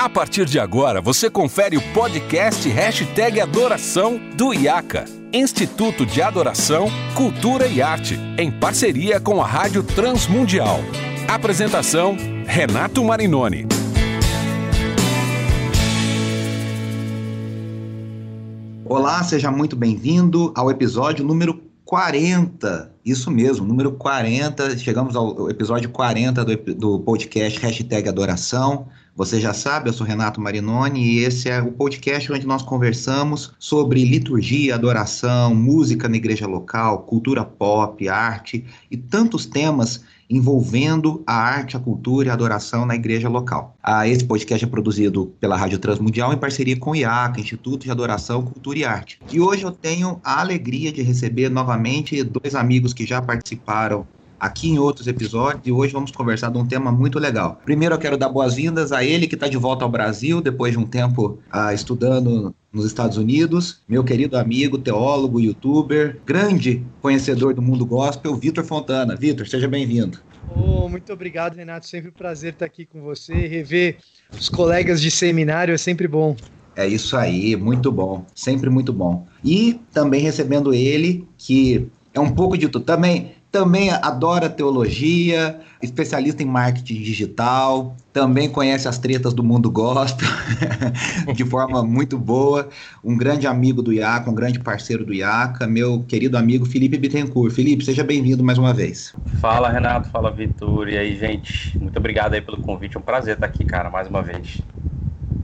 A partir de agora, você confere o podcast Hashtag Adoração do IACA, Instituto de Adoração, Cultura e Arte, em parceria com a Rádio Transmundial. Apresentação, Renato Marinoni. Olá, seja muito bem-vindo ao episódio número 40. Isso mesmo, número 40. Chegamos ao episódio 40 do, do podcast Hashtag Adoração. Você já sabe, eu sou Renato Marinoni e esse é o podcast onde nós conversamos sobre liturgia, adoração, música na igreja local, cultura pop, arte e tantos temas envolvendo a arte, a cultura e a adoração na igreja local. Ah, esse podcast é produzido pela Rádio Transmundial em parceria com o IACA, Instituto de Adoração, Cultura e Arte. E hoje eu tenho a alegria de receber novamente dois amigos que já participaram aqui em outros episódios e hoje vamos conversar de um tema muito legal. Primeiro eu quero dar boas-vindas a ele que está de volta ao Brasil depois de um tempo ah, estudando nos Estados Unidos, meu querido amigo, teólogo, youtuber, grande conhecedor do mundo gospel, Vitor Fontana. Vitor, seja bem-vindo. Oh, muito obrigado, Renato. Sempre um prazer estar aqui com você. Rever os colegas de seminário é sempre bom. É isso aí, muito bom, sempre muito bom. E também recebendo ele, que é um pouco de tudo. Também também adora teologia, especialista em marketing digital, também conhece as tretas do mundo gospel de forma muito boa. Um grande amigo do IACA, um grande parceiro do IACA, meu querido amigo Felipe Bittencourt. Felipe, seja bem-vindo mais uma vez. Fala, Renato. Fala, Vitor. E aí, gente? Muito obrigado aí pelo convite. É um prazer estar aqui, cara, mais uma vez.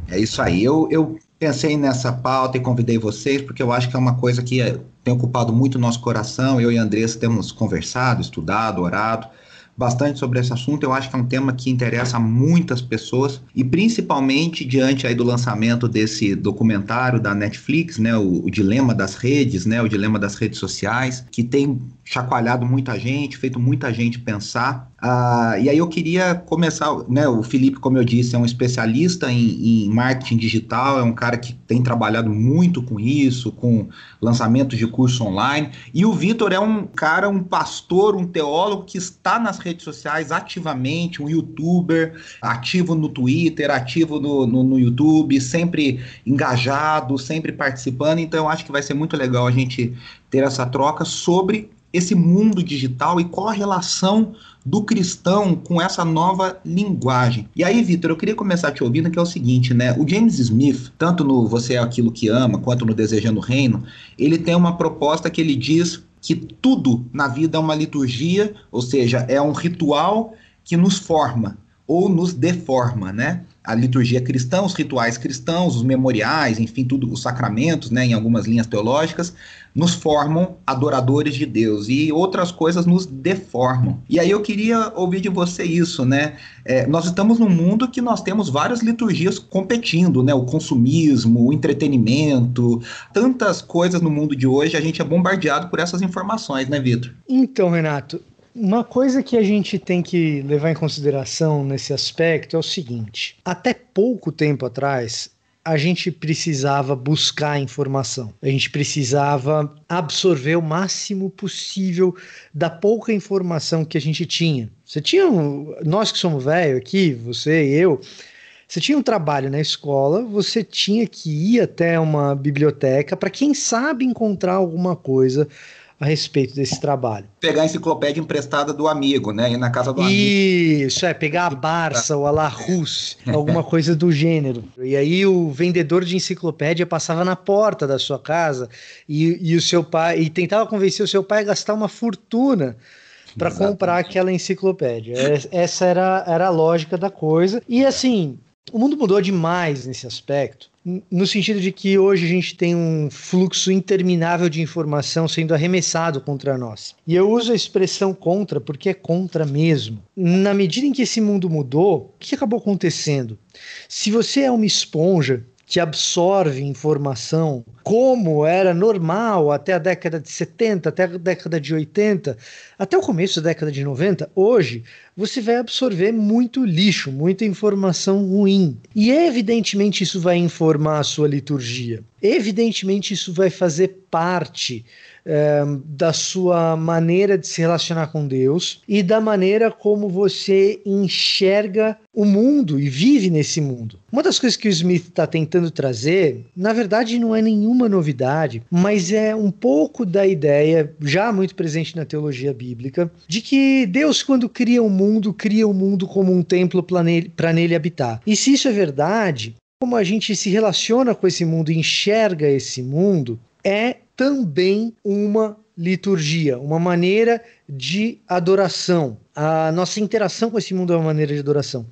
É isso aí. Eu, eu pensei nessa pauta e convidei vocês porque eu acho que é uma coisa que tem ocupado muito o nosso coração. Eu e a Andressa temos conversado, estudado, orado bastante sobre esse assunto. Eu acho que é um tema que interessa muitas pessoas e principalmente diante aí do lançamento desse documentário da Netflix, né, o, o, dilema das redes, né, o dilema das redes sociais, que tem chacoalhado muita gente, feito muita gente pensar. Ah, e aí eu queria começar, né? O Felipe, como eu disse, é um especialista em, em, marketing digital, é um cara que tem trabalhado muito com isso, com lançamentos de curso online. E o Vitor é um cara, um pastor, um teólogo que está nas redes sociais ativamente, um youtuber, ativo no Twitter, ativo no, no, no YouTube, sempre engajado, sempre participando. Então eu acho que vai ser muito legal a gente ter essa troca sobre esse mundo digital e qual a relação do cristão com essa nova linguagem. E aí, Vitor, eu queria começar te ouvindo que é o seguinte, né? O James Smith, tanto no Você é aquilo que ama, quanto no Desejando o Reino, ele tem uma proposta que ele diz que tudo na vida é uma liturgia, ou seja, é um ritual que nos forma ou nos deforma, né? A liturgia cristã, os rituais cristãos, os memoriais, enfim, tudo, os sacramentos, né, em algumas linhas teológicas, nos formam adoradores de Deus e outras coisas nos deformam. E aí eu queria ouvir de você isso, né? É, nós estamos num mundo que nós temos várias liturgias competindo, né? O consumismo, o entretenimento, tantas coisas no mundo de hoje, a gente é bombardeado por essas informações, né, Vitor? Então, Renato, uma coisa que a gente tem que levar em consideração nesse aspecto é o seguinte: até pouco tempo atrás, a gente precisava buscar informação. A gente precisava absorver o máximo possível da pouca informação que a gente tinha. Você tinha, nós que somos velho aqui, você e eu, você tinha um trabalho na escola, você tinha que ir até uma biblioteca para quem sabe encontrar alguma coisa a respeito desse trabalho. Pegar a enciclopédia emprestada do amigo, né? Ir na casa do Isso, amigo. Isso, é, pegar a Barça ou a Larousse, alguma coisa do gênero. E aí o vendedor de enciclopédia passava na porta da sua casa e, e o seu pai e tentava convencer o seu pai a gastar uma fortuna para comprar aquela enciclopédia. Essa era, era a lógica da coisa. E assim, o mundo mudou demais nesse aspecto no sentido de que hoje a gente tem um fluxo interminável de informação sendo arremessado contra nós. E eu uso a expressão contra porque é contra mesmo. Na medida em que esse mundo mudou, o que acabou acontecendo? Se você é uma esponja que absorve informação, como era normal até a década de 70, até a década de 80, até o começo da década de 90, hoje você vai absorver muito lixo, muita informação ruim. E evidentemente isso vai informar a sua liturgia. Evidentemente isso vai fazer parte é, da sua maneira de se relacionar com Deus e da maneira como você enxerga o mundo e vive nesse mundo. Uma das coisas que o Smith está tentando trazer, na verdade, não é nenhuma novidade, mas é um pouco da ideia, já muito presente na teologia bíblica, de que Deus, quando cria o um mundo, cria o um mundo como um templo para nele, habitar. E se isso é verdade, como a gente se relaciona com esse mundo, enxerga esse mundo, é também uma liturgia, uma maneira de adoração. A nossa interação com esse mundo é uma maneira de adoração.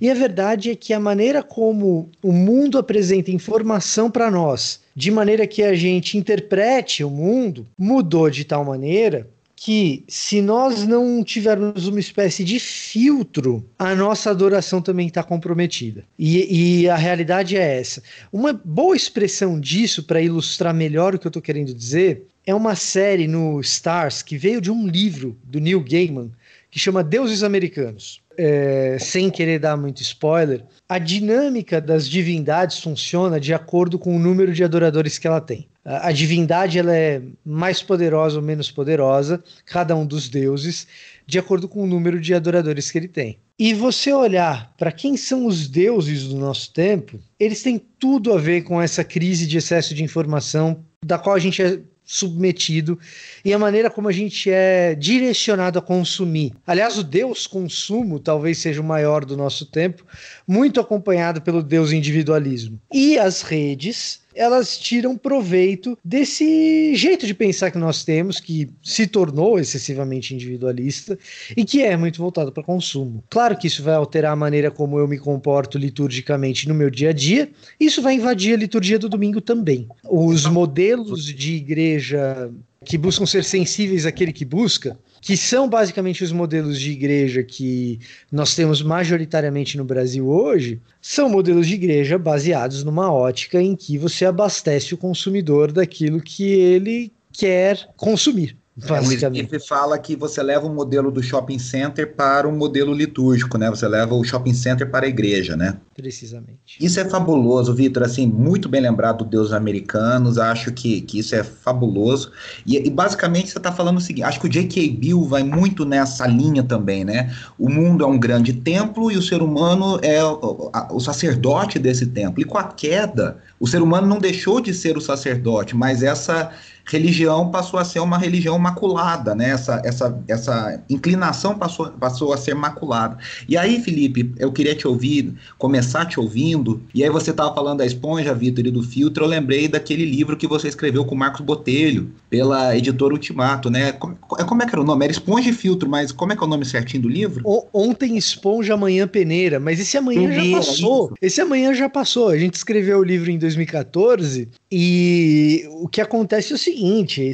E a verdade é que a maneira como o mundo apresenta informação para nós, de maneira que a gente interprete o mundo, mudou de tal maneira que se nós não tivermos uma espécie de filtro, a nossa adoração também está comprometida. E, e, a realidade é essa. Uma boa expressão disso, para ilustrar melhor o que eu estou querendo dizer, é uma série no Stars que veio de um livro do Neil Gaiman que chama Deuses Americanos. É, sem querer dar muito spoiler, a dinâmica das divindades funciona de acordo com o número de adoradores que ela tem a divindade ela é mais poderosa ou menos poderosa, cada um dos deuses, de acordo com o número de adoradores que ele tem. E você olhar para quem são os deuses do nosso tempo, eles têm tudo a ver com essa crise de excesso de informação da qual a gente é submetido e a maneira como a gente é direcionado a consumir. Aliás, o Deus consumo talvez seja o maior do nosso tempo, muito acompanhado pelo Deus individualismo. E as redes elas tiram proveito desse jeito de pensar que nós temos, que se tornou excessivamente individualista e que é muito voltado para consumo. Claro que isso vai alterar a maneira como eu me comporto liturgicamente no meu dia a dia, isso vai invadir a liturgia do domingo também. Os modelos de igreja que buscam ser sensíveis àquele que busca, que são basicamente os modelos de igreja que nós temos majoritariamente no Brasil hoje, são modelos de igreja baseados numa ótica em que você abastece o consumidor daquilo que ele quer consumir. O Smith fala que você leva o modelo do shopping center para o modelo litúrgico, né? Você leva o shopping center para a igreja, né? Precisamente. Isso é fabuloso, Vitor. Assim, muito bem lembrado do Deus Americanos. Acho que, que isso é fabuloso. E, e basicamente você está falando o seguinte: acho que o J.K. Bill vai muito nessa linha também, né? O mundo é um grande templo e o ser humano é o, a, o sacerdote desse templo. E com a queda, o ser humano não deixou de ser o sacerdote, mas essa religião passou a ser uma religião maculada, né? Essa, essa, essa inclinação passou, passou a ser maculada. E aí, Felipe, eu queria te ouvir, começar te ouvindo, e aí você estava falando da esponja, Vitor, e do filtro, eu lembrei daquele livro que você escreveu com o Marcos Botelho, pela editora Ultimato, né? Como, como é que era o nome? Era Esponja e Filtro, mas como é que é o nome certinho do livro? O, ontem Esponja, amanhã Peneira, mas esse amanhã Peneira, já passou. Isso. Esse amanhã já passou. A gente escreveu o livro em 2014 e o que acontece é o seguinte: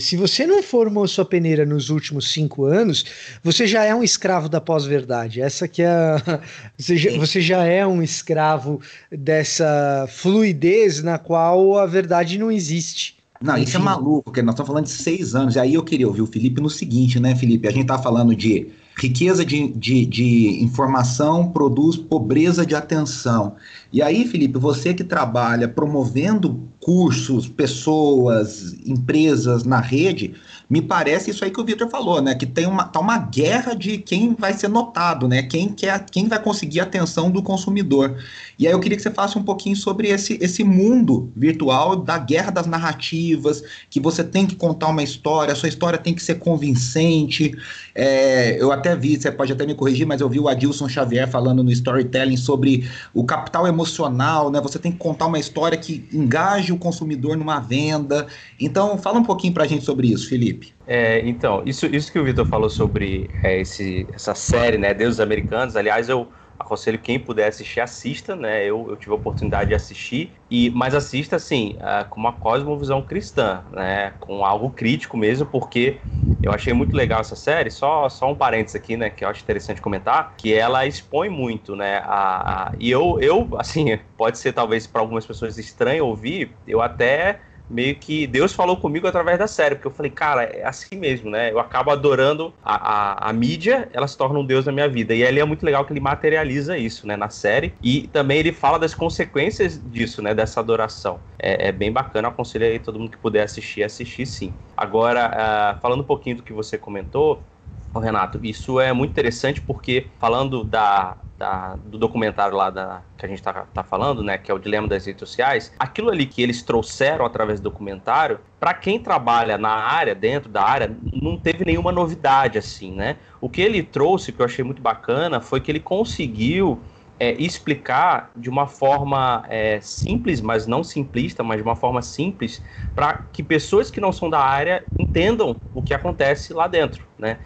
se você não formou sua peneira nos últimos cinco anos, você já é um escravo da pós-verdade. Essa que é a... você, já, você já é um escravo dessa fluidez na qual a verdade não existe. Não, Enfim. isso é maluco, porque nós estamos falando de seis anos. E aí eu queria ouvir o Felipe no seguinte, né, Felipe? A gente está falando de riqueza de, de, de, informação produz pobreza de atenção. E aí, Felipe, você que trabalha promovendo cursos, pessoas, empresas na rede, me parece isso aí que o Vitor falou, né? Que tem uma, tá uma guerra de quem vai ser notado, né? Quem, quer, quem vai conseguir a atenção do consumidor. E aí eu queria que você falasse um pouquinho sobre esse, esse mundo virtual da guerra das narrativas, que você tem que contar uma história, sua história tem que ser convincente. É, eu até vi, você pode até me corrigir, mas eu vi o Adilson Xavier falando no storytelling sobre o capital emocional, né? Você tem que contar uma história que engaje o consumidor numa venda. Então, fala um pouquinho pra gente sobre isso, Felipe. É, então, isso, isso que o Vitor falou sobre é, esse, essa série, né, Deuses Americanos, aliás, eu aconselho quem puder assistir, assista, né? Eu, eu tive a oportunidade de assistir, e mas assista assim, uh, com uma cosmovisão cristã, né? Com algo crítico mesmo, porque eu achei muito legal essa série. Só, só um parênteses aqui, né? Que eu acho interessante comentar, que ela expõe muito, né? A, a e eu, eu, assim, pode ser talvez para algumas pessoas estranho ouvir, eu até meio que Deus falou comigo através da série, porque eu falei, cara, é assim mesmo, né? Eu acabo adorando a, a, a mídia, ela se torna um Deus na minha vida. E ali é muito legal que ele materializa isso, né, na série. E também ele fala das consequências disso, né, dessa adoração. É, é bem bacana, aconselho aí todo mundo que puder assistir, assistir sim. Agora, uh, falando um pouquinho do que você comentou, Renato, isso é muito interessante porque falando da, da, do documentário lá da, que a gente está tá falando, né, que é o dilema das redes sociais, aquilo ali que eles trouxeram através do documentário, para quem trabalha na área, dentro da área, não teve nenhuma novidade assim, né? O que ele trouxe, que eu achei muito bacana, foi que ele conseguiu é, explicar de uma forma é, simples, mas não simplista, mas de uma forma simples, para que pessoas que não são da área entendam o que acontece lá dentro, né?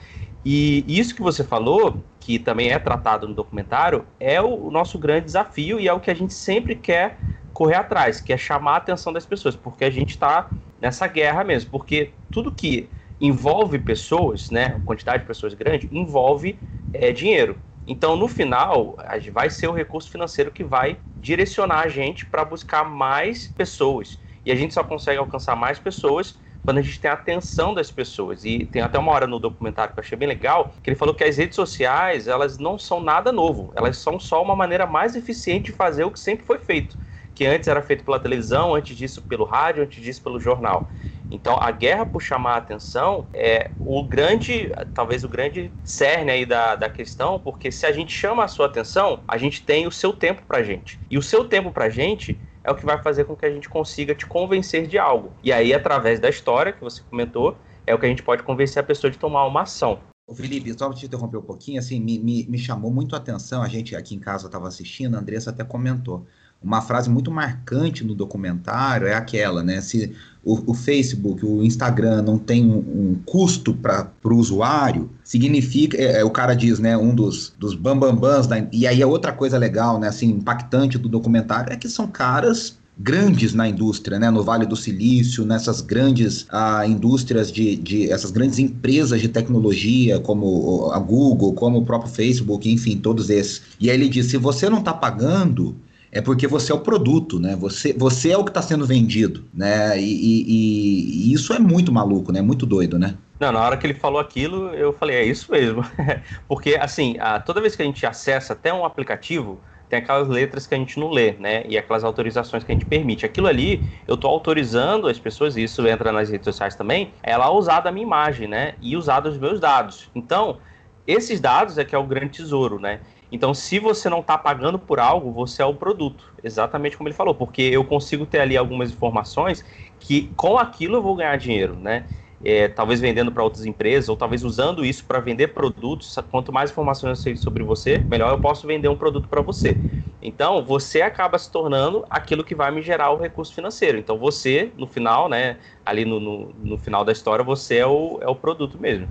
E isso que você falou, que também é tratado no documentário, é o, nosso grande desafio e é o que a gente sempre quer correr atrás, que é chamar a atenção das pessoas, porque a gente está nessa guerra mesmo, porque tudo que envolve pessoas, né, quantidade de pessoas grande, envolve é, dinheiro. Então, no final, vai ser o recurso financeiro que vai direcionar a gente para buscar mais pessoas. E a gente só consegue alcançar mais pessoas quando a gente tem a atenção das pessoas. E tem até uma hora no documentário que eu achei bem legal, que ele falou que as redes sociais, elas não são nada novo, elas são só uma maneira mais eficiente de fazer o que sempre foi feito, que antes era feito pela televisão, antes disso pelo rádio, antes disso pelo jornal. Então, a guerra por chamar a atenção é o grande, talvez o grande cerne aí da, da questão, porque se a gente chama a sua atenção, a gente tem o seu tempo pra gente. E o seu tempo pra gente é o que vai fazer com que a gente consiga te convencer de algo. E aí, através da história que você comentou, é o que a gente pode convencer a pessoa de tomar uma ação. Felipe, só te interromper um pouquinho, assim, me, me, me chamou muito a atenção, a gente aqui em casa estava assistindo, a Andressa até comentou. Uma frase muito marcante no documentário é aquela, né? Se o, o Facebook, o Instagram não tem um, um custo para o usuário, significa, é, é, o cara diz, né, um dos, dos bambambãs, da, e aí é outra coisa legal, né, assim, impactante do documentário, é que são caras grandes na indústria, né, no Vale do Silício, nessas grandes ah, indústrias de, de, essas grandes empresas de tecnologia, como a Google, como o próprio Facebook, enfim, todos esses. E aí ele diz, se você não está pagando, é porque você é o produto, né? Você, você é o que está sendo vendido, né? E, e, e, isso é muito maluco, né? Muito doido, né? Não, na hora que ele falou aquilo, eu falei, é isso mesmo. porque, assim, a, toda vez que a gente acessa até um aplicativo, tem aquelas letras que a gente não lê, né? E aquelas autorizações que a gente permite. Aquilo ali, eu estou autorizando as pessoas, e isso entra nas redes sociais também, ela usar da minha imagem, né? E usar dos meus dados. Então, esses dados é que é o grande tesouro, né? Então, se você não está pagando por algo, você é o produto. Exatamente como ele falou, porque eu consigo ter ali algumas informações que com aquilo eu vou ganhar dinheiro, né? É, talvez vendendo para outras empresas, ou talvez usando isso para vender produtos. Quanto mais informações eu sei sobre você, melhor eu posso vender um produto para você. Então, você acaba se tornando aquilo que vai me gerar o recurso financeiro. Então, você, no final, né, ali no, no, no final da história, você é o, é o produto mesmo.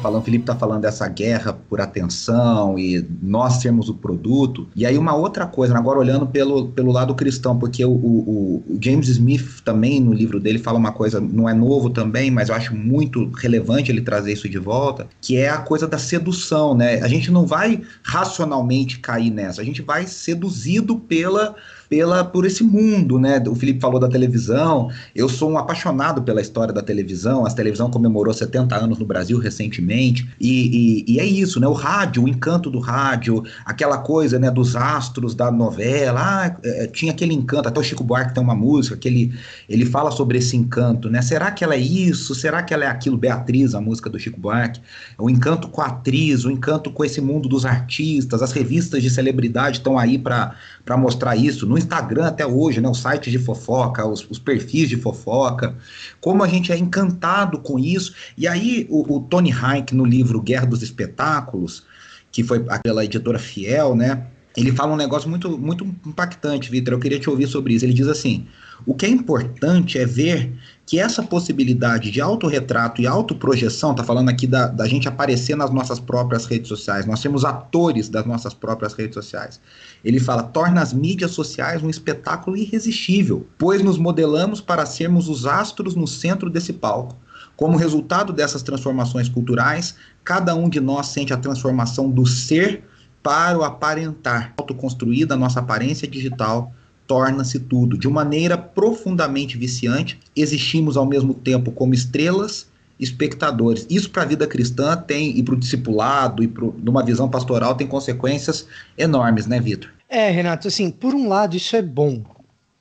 Falando, o Felipe tá falando dessa guerra por atenção e nós sermos o produto. E aí uma outra coisa, agora olhando pelo, pelo lado cristão, porque o, o, o James Smith também no livro dele fala uma coisa, não é novo também, mas eu acho muito relevante ele trazer isso de volta, que é a coisa da sedução, né? A gente não vai racionalmente cair nessa, a gente vai seduzido pela pela por esse mundo, né? O Felipe falou da televisão. Eu sou um apaixonado pela história da televisão. A televisão comemorou 70 anos no Brasil recentemente. E, e, e, é isso, né? O rádio, o encanto do rádio, aquela coisa, né? Dos astros da novela. Ah, é, tinha aquele encanto. Até o Chico Buarque tem uma música que ele, ele fala sobre esse encanto, né? Será que ela é isso? Será que ela é aquilo? Beatriz, a música do Chico Buarque. O encanto com a atriz, o encanto com esse mundo dos artistas. As revistas de celebridade estão aí para mostrar isso. No Instagram até hoje, né, os sites de fofoca, os, os, perfis de fofoca, como a gente é encantado com isso. E aí o, o Tony Hayek, no livro Guerra dos Espetáculos, que foi aquela editora fiel, né, ele fala um negócio muito, muito impactante, Vitor. Eu queria te ouvir sobre isso. Ele diz assim: o que é importante é ver que essa possibilidade de autorretrato e autoprojeção, tá falando aqui da, da gente aparecer nas nossas próprias redes sociais, nós temos atores das nossas próprias redes sociais. Ele fala, torna as mídias sociais um espetáculo irresistível, pois nos modelamos para sermos os astros no centro desse palco. Como resultado dessas transformações culturais, cada um de nós sente a transformação do ser para o aparentar. Autoconstruída a nossa aparência digital torna-se tudo. De uma maneira profundamente viciante, existimos ao mesmo tempo como estrelas espectadores. Isso para a vida cristã tem, e para o discipulado, e para numa visão pastoral, tem consequências enormes, né, Vitor? É, Renato, assim, por um lado isso é bom.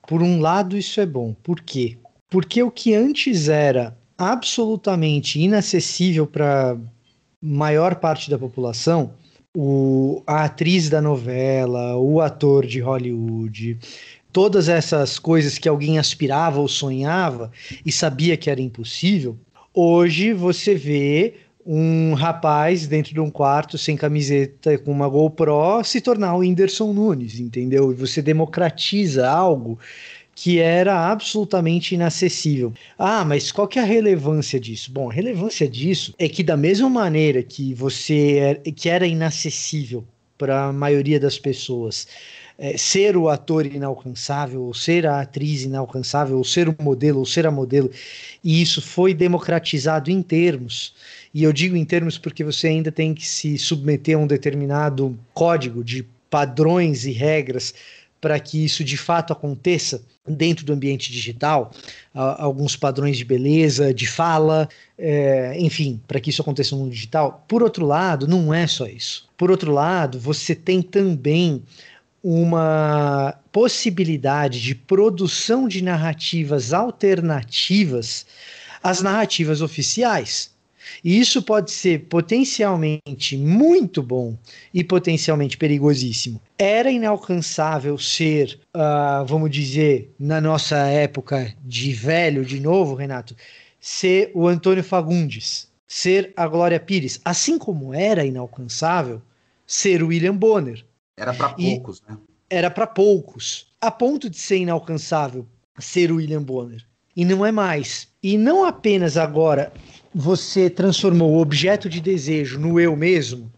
Por um lado isso é bom. Por quê? Porque o que antes era absolutamente inacessível para maior parte da população, o, a atriz da novela, o ator de Hollywood, todas essas coisas que alguém aspirava ou sonhava e sabia que era impossível, hoje você vê um rapaz dentro de um quarto sem camiseta com uma GoPro se tornar o Whindersson Nunes, entendeu? E você democratiza algo que era absolutamente inacessível. Ah, mas qual que é a relevância disso? Bom, a relevância disso é que da mesma maneira que você é, que era inacessível para a maioria das pessoas, é, ser o ator inalcançável, ou ser a atriz inalcançável, ou ser o modelo, ou ser a modelo, e isso foi democratizado em termos. E eu digo em termos porque você ainda tem que se submeter a um determinado código de padrões e regras para que isso de fato aconteça dentro do ambiente digital, alguns padrões de beleza, de fala, é, enfim, para que isso aconteça no digital. Por outro lado, não é só isso. Por outro lado, você tem também uma possibilidade de produção de narrativas alternativas às narrativas oficiais. E isso pode ser potencialmente muito bom e potencialmente perigosíssimo. Era inalcançável ser, uh, vamos dizer, na nossa época de velho, de novo, Renato, ser o Antônio Fagundes, ser a Glória Pires, assim como era inalcançável ser o William Bonner. Era para poucos, né? Era para poucos, a ponto de ser inalcançável ser o William Bonner. E não é mais. E não apenas agora você transformou o objeto de desejo no eu mesmo,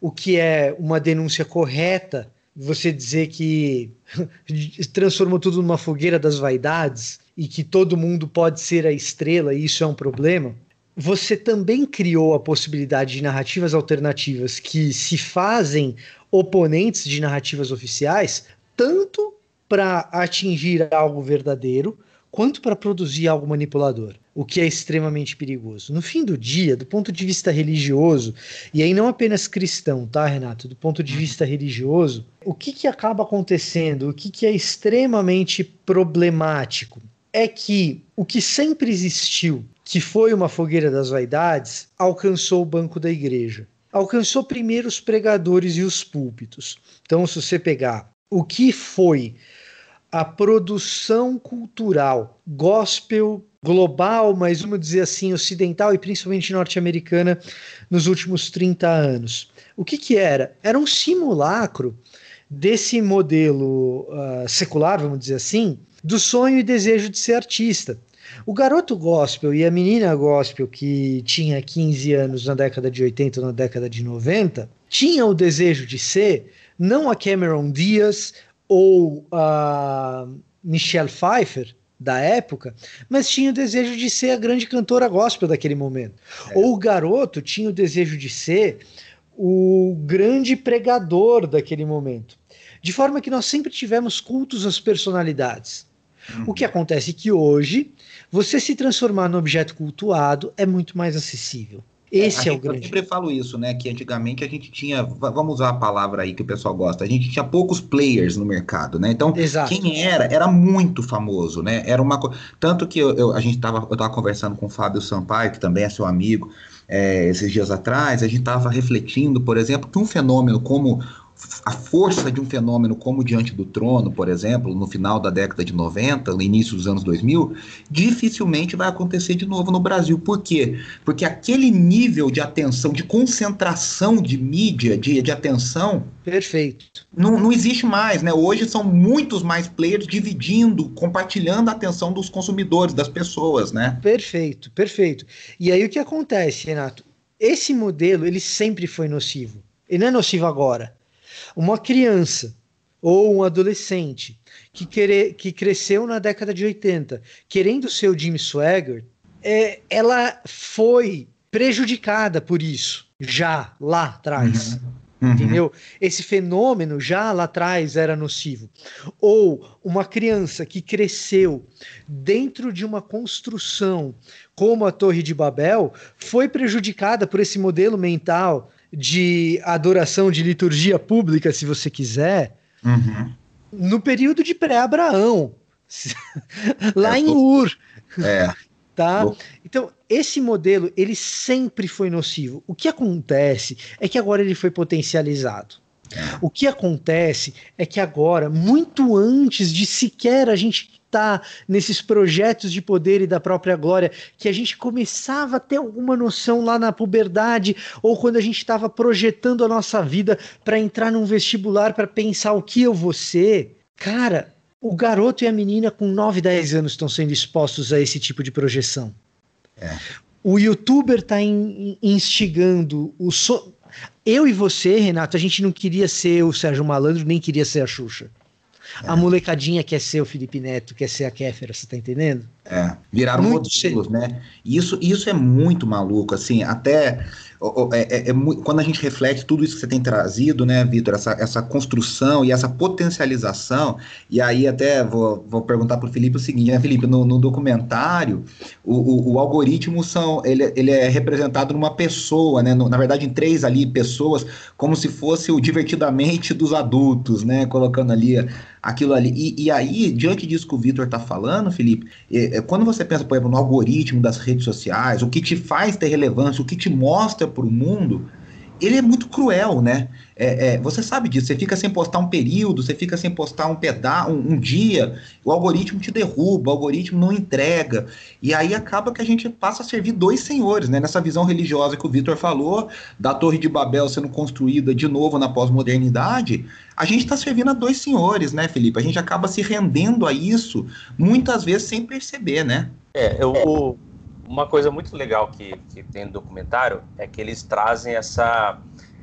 o que é uma denúncia correta, você dizer que transformou tudo numa fogueira das vaidades e que todo mundo pode ser a estrela e isso é um problema você também criou a possibilidade de narrativas alternativas que se fazem oponentes de narrativas oficiais, tanto para atingir algo verdadeiro, quanto para produzir algo manipulador, o que é extremamente perigoso. No fim do dia, do ponto de vista religioso, e aí não apenas cristão, tá, Renato? Do ponto de vista religioso, o que, que acaba acontecendo, o que, que é extremamente problemático, é que o que sempre existiu que foi uma fogueira das vaidades, alcançou o banco da igreja. Alcançou primeiro os pregadores e os púlpitos. Então, se você pegar o que foi a produção cultural gospel global, mas vamos dizer assim, ocidental e principalmente norte-americana nos últimos 30 anos. O que, que era? Era um simulacro desse modelo uh, secular, vamos dizer assim, do sonho e desejo de ser artista. O garoto gospel e a menina gospel que tinha 15 anos na década de 80 ou na década de 90 tinham o desejo de ser não a Cameron Diaz ou a Michelle Pfeiffer da época, mas tinha o desejo de ser a grande cantora gospel daquele momento. É. Ou o garoto tinha o desejo de ser o grande pregador daquele momento. De forma que nós sempre tivemos cultos às personalidades. Uhum. O que acontece é que hoje você se transformar no objeto cultuado é muito mais acessível. É, Esse é, é o grande. Eu sempre falo isso, né? Que antigamente a gente tinha, vamos usar a palavra aí que o pessoal gosta, a gente tinha poucos players no mercado, né? Então, Exato. quem era, era muito famoso, né? Era uma Tanto que eu, eu, a gente tava, eu tava conversando com o Fábio Sampaio, que também é seu amigo, é, esses dias atrás, a gente estava refletindo, por exemplo, que um fenômeno como a força de um fenômeno como Diante do Trono, por exemplo, no final da década de 90, no início dos anos 2000, dificilmente vai acontecer de novo no Brasil. Por quê? Porque aquele nível de atenção, de concentração de mídia, de, de atenção. Perfeito. Não, não existe mais, né? Hoje são muitos mais players dividindo, compartilhando a atenção dos consumidores, das pessoas, né? Perfeito, perfeito. E aí o que acontece, Renato? Esse modelo, ele sempre foi nocivo. Ele não é nocivo agora uma criança ou um adolescente que, querer, que cresceu na década de 80 querendo ser o Jim Swagger, é, ela foi prejudicada por isso, já lá atrás. Uhum. Uhum. Entendeu? Esse fenômeno já lá atrás era nocivo. Ou uma criança que cresceu dentro de uma construção como a Torre de Babel foi prejudicada por esse modelo mental de adoração de liturgia pública, se você quiser, uhum. no período de pré-Abraão, lá é, em Ur. É. Tá? Então, esse modelo, ele sempre foi nocivo. O que acontece é que agora ele foi potencializado. É. O que acontece é que agora, muito antes de sequer a gente tá nesses projetos de poder e da própria glória, que a gente começava a ter alguma noção lá na puberdade ou quando a gente estava projetando a nossa vida para entrar num vestibular para pensar o que eu vou ser. Cara, o garoto e a menina com 9, 10 anos estão sendo expostos a esse tipo de projeção. É. O youtuber está in, instigando o so... Eu e você, Renato, a gente não queria ser o Sérgio Malandro, nem queria ser a Xuxa. A molecadinha quer ser o Felipe Neto, quer ser a Kéfera, você tá entendendo? É, viraram muito modelos, né? Isso, isso é muito maluco, assim, até é, é, é, quando a gente reflete tudo isso que você tem trazido, né, Vitor, essa, essa construção e essa potencialização, e aí até vou, vou perguntar para o Felipe o seguinte, né, Felipe, no, no documentário, o, o, o, algoritmo são, ele, ele é representado numa pessoa, né, no, na verdade em três ali pessoas, como se fosse o divertidamente dos adultos, né, colocando ali aquilo ali. E, e aí, diante disso que o Vitor está falando, Felipe, é, é, quando você pensa, por exemplo, no algoritmo das redes sociais, o que te faz ter relevância, o que te mostra para o mundo, ele é muito cruel, né? É, é, você sabe disso, você fica sem postar um período, você fica sem postar um pedaço, um, um, dia, o algoritmo te derruba, o algoritmo não entrega. E aí acaba que a gente passa a servir dois senhores, né? Nessa visão religiosa que o Vitor falou, da Torre de Babel sendo construída de novo na pós-modernidade, a gente está servindo a dois senhores, né, Felipe? A gente acaba se rendendo a isso, muitas vezes sem perceber, né? É, eu, uma coisa muito legal que, que tem no documentário é que eles trazem essa,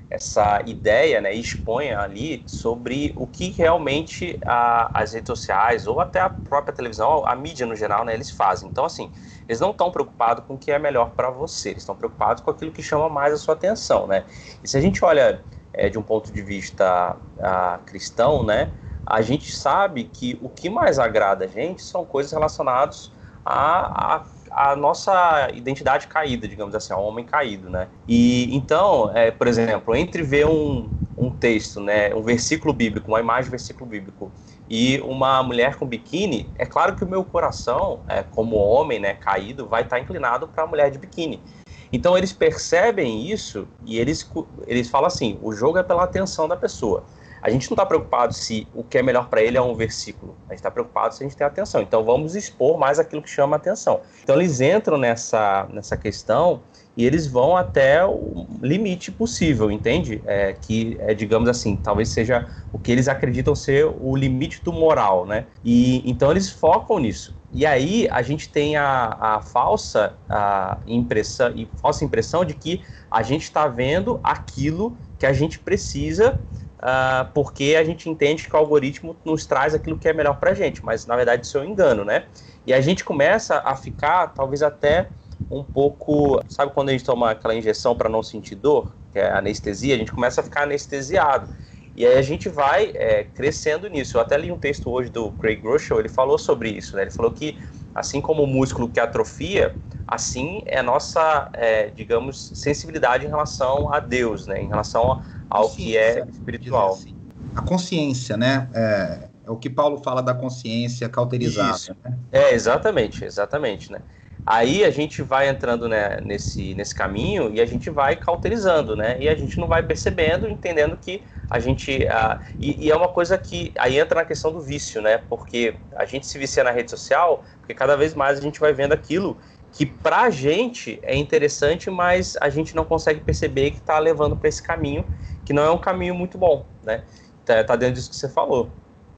essa ideia, né, expõem ali sobre o que realmente a, as redes sociais ou até a própria televisão, a mídia no geral, né, eles fazem. Então, assim, eles não estão preocupados com o que é melhor para você, eles estão preocupados com aquilo que chama mais a sua atenção, né. E se a gente olha é, de um ponto de vista a, cristão, né, a gente sabe que o que mais agrada a gente são coisas relacionadas a, a a nossa identidade caída, digamos assim, ao homem caído, né? E então, é, por exemplo, entre ver um, um texto, né, um versículo bíblico, uma imagem de versículo bíblico e uma mulher com biquíni, é claro que o meu coração, é, como homem, né, caído, vai estar inclinado para a mulher de biquíni. Então eles percebem isso e eles, eles falam assim: o jogo é pela atenção da pessoa. A gente não está preocupado se o que é melhor para ele é um versículo. A gente está preocupado se a gente tem atenção. Então vamos expor mais aquilo que chama atenção. Então eles entram nessa, nessa questão e eles vão até o limite possível, entende? É, que é, digamos assim, talvez seja o que eles acreditam ser o limite do moral, né? E então eles focam nisso. E aí a gente tem a, a falsa a impressão e falsa impressão de que a gente está vendo aquilo que a gente precisa uh, porque a gente entende que o algoritmo nos traz aquilo que é melhor para a gente, mas na verdade isso é um engano, né? E a gente começa a ficar, talvez até um pouco. Sabe quando a gente toma aquela injeção para não sentir dor, que é anestesia? A gente começa a ficar anestesiado. E aí a gente vai é, crescendo nisso. Eu até li um texto hoje do Craig Groeschel, ele falou sobre isso, né? Ele falou que, assim como o músculo que atrofia, assim é nossa, é, digamos, sensibilidade em relação a Deus, né? Em relação ao que é espiritual. Assim. A consciência, né? É, é, o que Paulo fala da consciência cauterizada. Né? É, exatamente, exatamente, né? Aí a gente vai entrando né, nesse, nesse caminho e a gente vai cauterizando, né? E a gente não vai percebendo, entendendo que a gente. Uh, e, e, é uma coisa que. Aí entra na questão do vício, né? Porque a gente se vicia na rede social, porque cada vez mais a gente vai vendo aquilo que pra gente é interessante, mas a gente não consegue perceber que está levando para esse caminho, que não é um caminho muito bom, né? Tá, tá dentro disso que você falou.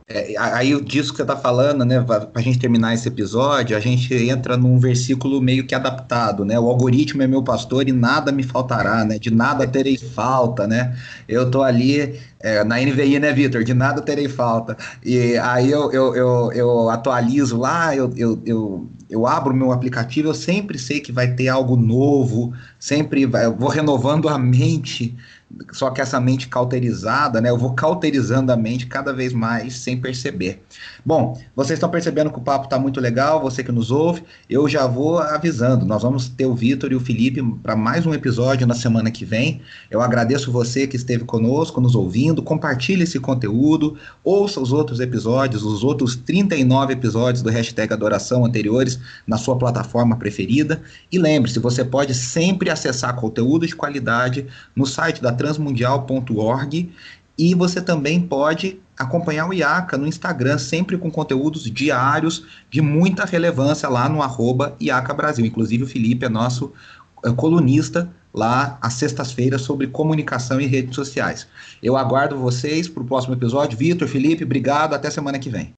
É, aí disso que você está falando, né, para a gente terminar esse episódio, a gente entra num versículo meio que adaptado, né? O algoritmo é meu pastor e nada me faltará, né? De nada terei falta, né? Eu tô ali é, na NVI, né, Vitor? De nada terei falta. E aí eu, eu, eu, eu atualizo lá, eu, eu, eu, eu abro meu aplicativo, eu sempre sei que vai ter algo novo, sempre vai, eu vou renovando a mente só que essa mente cauterizada, né? Eu vou cauterizando a mente cada vez mais sem perceber. Bom, vocês estão percebendo que o papo está muito legal, você que nos ouve, eu já vou avisando. Nós vamos ter o Vitor e o Felipe para mais um episódio na semana que vem. Eu agradeço você que esteve conosco, nos ouvindo. Compartilhe esse conteúdo, ouça os outros episódios, os outros 39 episódios do hashtag Adoração anteriores na sua plataforma preferida. E lembre-se, você pode sempre acessar conteúdo de qualidade no site da transmundial.org e você também pode acompanhar o IACA no Instagram, sempre com conteúdos diários de muita relevância lá no arroba IACA Brasil. Inclusive o Felipe é nosso é, colunista lá às sextas-feiras sobre comunicação e redes sociais. Eu aguardo vocês para o próximo episódio. Vitor, Felipe, obrigado. Até semana que vem.